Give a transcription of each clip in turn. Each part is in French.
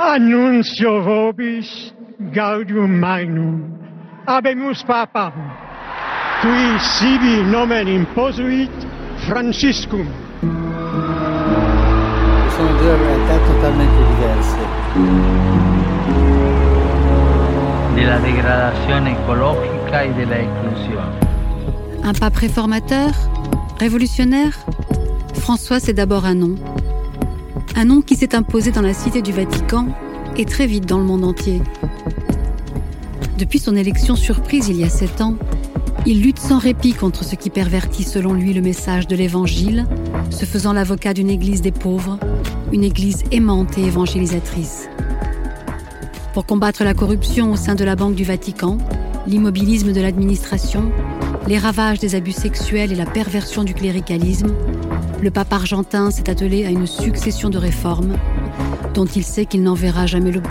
Annuncio vobis gaudium magnum. Abemus papam. Qui sibi nomen imposuit Franciscum. Sono due realtà totalmente diverse. de la degradación ecológica y de la. Un pape réformateur Révolutionnaire? François, c'est d'abord un nom. Un nom qui s'est imposé dans la cité du Vatican et très vite dans le monde entier. Depuis son élection surprise il y a sept ans, il lutte sans répit contre ce qui pervertit selon lui le message de l'Évangile, se faisant l'avocat d'une Église des pauvres, une Église aimante et évangélisatrice. Pour combattre la corruption au sein de la Banque du Vatican, l'immobilisme de l'administration, les ravages des abus sexuels et la perversion du cléricalisme, le pape argentin s'est attelé à une succession de réformes dont il sait qu'il n'en verra jamais le bout.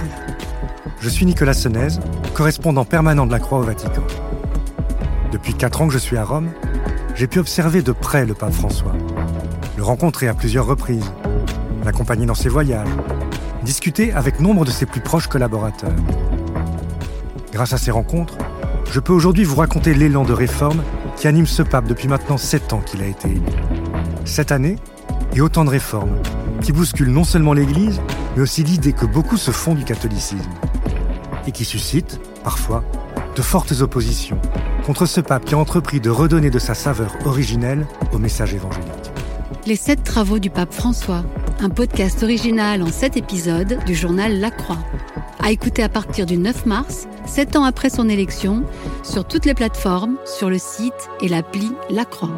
Je suis Nicolas Senez, correspondant permanent de la Croix au Vatican. Depuis quatre ans que je suis à Rome, j'ai pu observer de près le pape François, le rencontrer à plusieurs reprises, l'accompagner dans ses voyages, discuter avec nombre de ses plus proches collaborateurs. Grâce à ces rencontres, je peux aujourd'hui vous raconter l'élan de réforme qui anime ce pape depuis maintenant sept ans qu'il a été élu. Cette année, et autant de réformes qui bousculent non seulement l'Église, mais aussi l'idée que beaucoup se font du catholicisme et qui suscitent, parfois, de fortes oppositions contre ce pape qui a entrepris de redonner de sa saveur originelle au message évangélique. Les sept travaux du pape François, un podcast original en sept épisodes du journal La Croix. À écouter à partir du 9 mars, sept ans après son élection, sur toutes les plateformes, sur le site et l'appli La Croix.